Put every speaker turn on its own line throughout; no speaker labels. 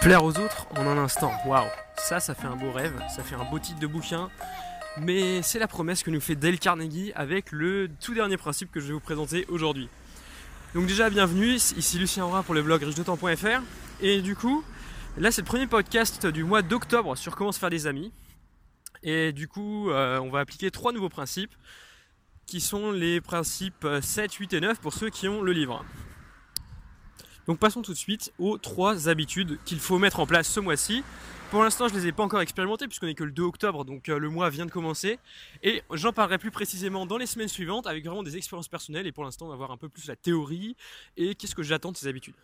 Plaire aux autres en un instant. Waouh, ça, ça fait un beau rêve, ça fait un beau titre de bouquin. Mais c'est la promesse que nous fait Dale Carnegie avec le tout dernier principe que je vais vous présenter aujourd'hui. Donc déjà bienvenue, ici Lucien Aura pour le blog richedetemps.fr et du coup là c'est le premier podcast du mois d'octobre sur comment se faire des amis et du coup euh, on va appliquer trois nouveaux principes qui sont les principes 7, 8 et 9 pour ceux qui ont le livre. Donc passons tout de suite aux trois habitudes qu'il faut mettre en place ce mois-ci. Pour l'instant, je ne les ai pas encore expérimentées puisqu'on est que le 2 octobre, donc euh, le mois vient de commencer. Et j'en parlerai plus précisément dans les semaines suivantes avec vraiment des expériences personnelles. Et pour l'instant, on va voir un peu plus la théorie et qu'est-ce que j'attends de ces habitudes.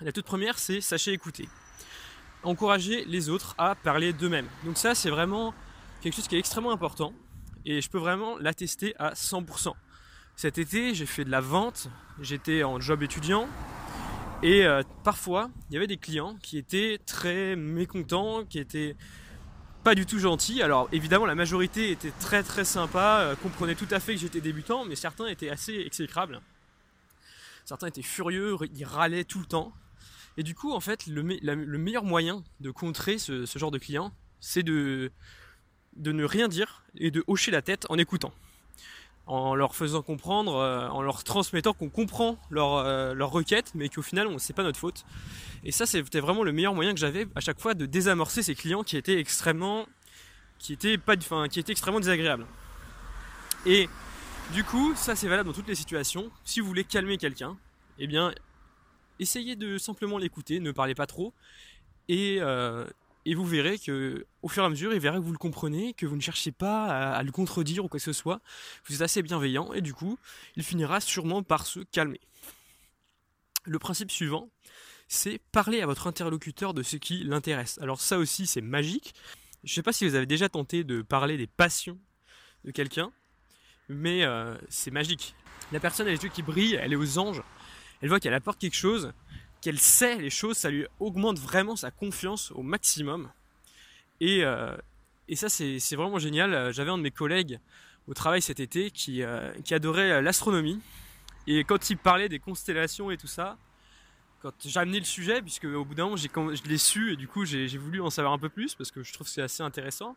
La toute première, c'est sachez écouter. Encourager les autres à parler d'eux-mêmes. Donc ça, c'est vraiment quelque chose qui est extrêmement important et je peux vraiment l'attester à 100%. Cet été, j'ai fait de la vente, j'étais en job étudiant, et euh, parfois, il y avait des clients qui étaient très mécontents, qui étaient pas du tout gentils. Alors évidemment, la majorité était très très sympa, euh, comprenaient tout à fait que j'étais débutant, mais certains étaient assez exécrables. Certains étaient furieux, ils râlaient tout le temps. Et du coup, en fait, le, meilleur moyen de contrer ce, genre de clients, c'est de ne rien dire et de hocher la tête en écoutant en leur faisant comprendre, euh, en leur transmettant qu'on comprend leur, euh, requête, mais qu'au final, c'est pas notre faute. Et ça, c'était vraiment le meilleur moyen que j'avais à chaque fois de désamorcer ces clients qui étaient extrêmement, qui étaient pas, enfin, qui étaient extrêmement désagréables. Et du coup, ça c'est valable dans toutes les situations. Si vous voulez calmer quelqu'un, eh bien, essayez de simplement l'écouter, ne parlez pas trop, et euh, et vous verrez que au fur et à mesure, il verra que vous le comprenez, que vous ne cherchez pas à, le contredire ou quoi que ce soit. Vous êtes assez bienveillant et du coup, il finira sûrement par se calmer. Le principe suivant, c'est parler à votre interlocuteur de ce qui l'intéresse. Alors ça aussi, c'est magique. Je ne sais pas si vous avez déjà tenté de parler des passions de quelqu'un, mais euh, c'est magique. La personne a les yeux qui brillent, elle est aux anges, elle voit qu'elle apporte quelque chose, qu'elle sait les choses, ça lui augmente vraiment sa confiance au maximum. Et, euh, et ça, c'est vraiment génial. J'avais un de mes collègues au travail cet été qui, euh, qui adorait euh, l'astronomie. Et quand il parlait des constellations et tout ça, quand j'ai amené le sujet, puisque au bout d'un moment, je l'ai su et du coup, j'ai voulu en savoir un peu plus parce que je trouve que c'est assez intéressant.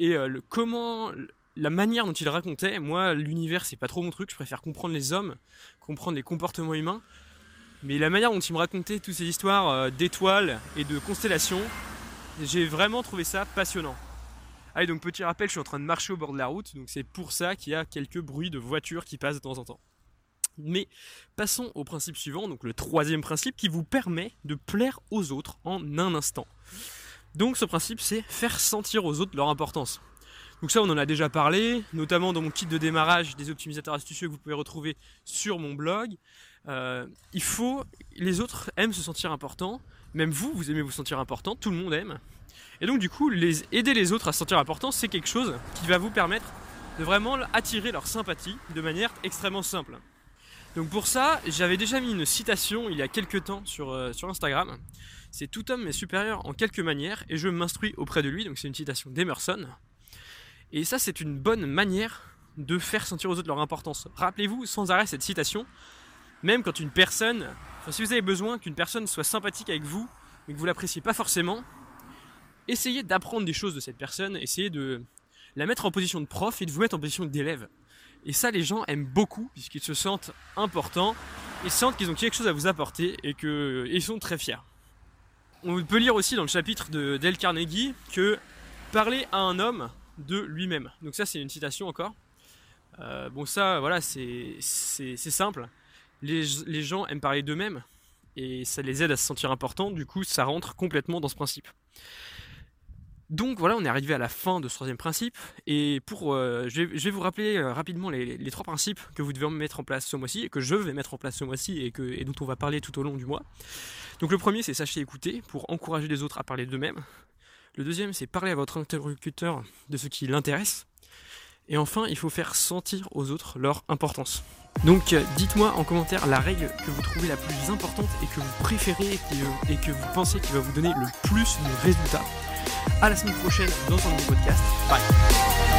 Et le, comment, la manière dont il racontait, moi, l'univers, c'est pas trop mon truc. Je préfère comprendre les hommes, comprendre les comportements humains. Mais la manière dont il me racontait toutes ces histoires euh, d'étoiles et de constellations, j'ai vraiment trouvé ça passionnant. Allez, donc petit rappel, je suis en train de marcher au bord de la route, donc c'est pour ça qu'il y a quelques bruits de voitures qui passent de temps en temps. Mais passons au principe suivant, donc le troisième principe qui vous permet de plaire aux autres en un instant. Donc ce principe, c'est faire sentir aux autres leur importance. Donc ça, on en a déjà parlé, notamment dans mon kit de démarrage des optimisateurs astucieux que vous pouvez retrouver sur mon blog. Euh, il faut, les autres aiment se sentir importants, même vous, vous aimez vous sentir important, tout le monde aime. Et donc du coup, les, aider les autres à se sentir importants, c'est quelque chose qui va vous permettre de vraiment attirer leur sympathie de manière extrêmement simple. Donc pour ça, j'avais déjà mis une citation il y a quelques temps sur, euh, sur Instagram. C'est tout homme est supérieur en quelques manières et je m'instruis auprès de lui. Donc c'est une citation d'Emerson. Et ça, c'est une bonne manière de faire sentir aux autres leur importance. Rappelez-vous sans arrêt cette citation même quand une personne, si vous avez besoin qu'une personne soit sympathique avec vous, mais que vous l'appréciez pas forcément, essayez d'apprendre des choses de cette personne, essayez de la mettre en position de prof et de vous mettre en position d'élève. Et ça, les gens aiment beaucoup, puisqu'ils se sentent importants, ils sentent qu'ils ont quelque chose à vous apporter et qu'ils sont très fiers. On peut lire aussi dans le chapitre de Dale Carnegie que parler à un homme de lui-même. Donc ça, c'est une citation encore. Euh, bon, ça, voilà, c'est simple les, gens aiment parler d'eux-mêmes et ça les aide à se sentir importants, du coup ça rentre complètement dans ce principe. Donc voilà, on est arrivé à la fin de ce troisième principe. Et pour, euh, je, vais, vous rappeler euh, rapidement les, trois principes que vous devez mettre en place ce mois-ci, et que je vais mettre en place ce mois-ci, et, et dont on va parler tout au long du mois. Donc le premier, c'est sachez écouter pour encourager les autres à parler d'eux-mêmes. Le deuxième, c'est parler à votre interlocuteur de ce qui l'intéresse. Et enfin, il faut faire sentir aux autres leur importance. Donc euh, dites-moi en commentaire la règle que vous trouvez la plus importante et que vous préférez et que, vous pensez qui va vous donner le plus de résultats. A la semaine prochaine dans un nouveau podcast. Bye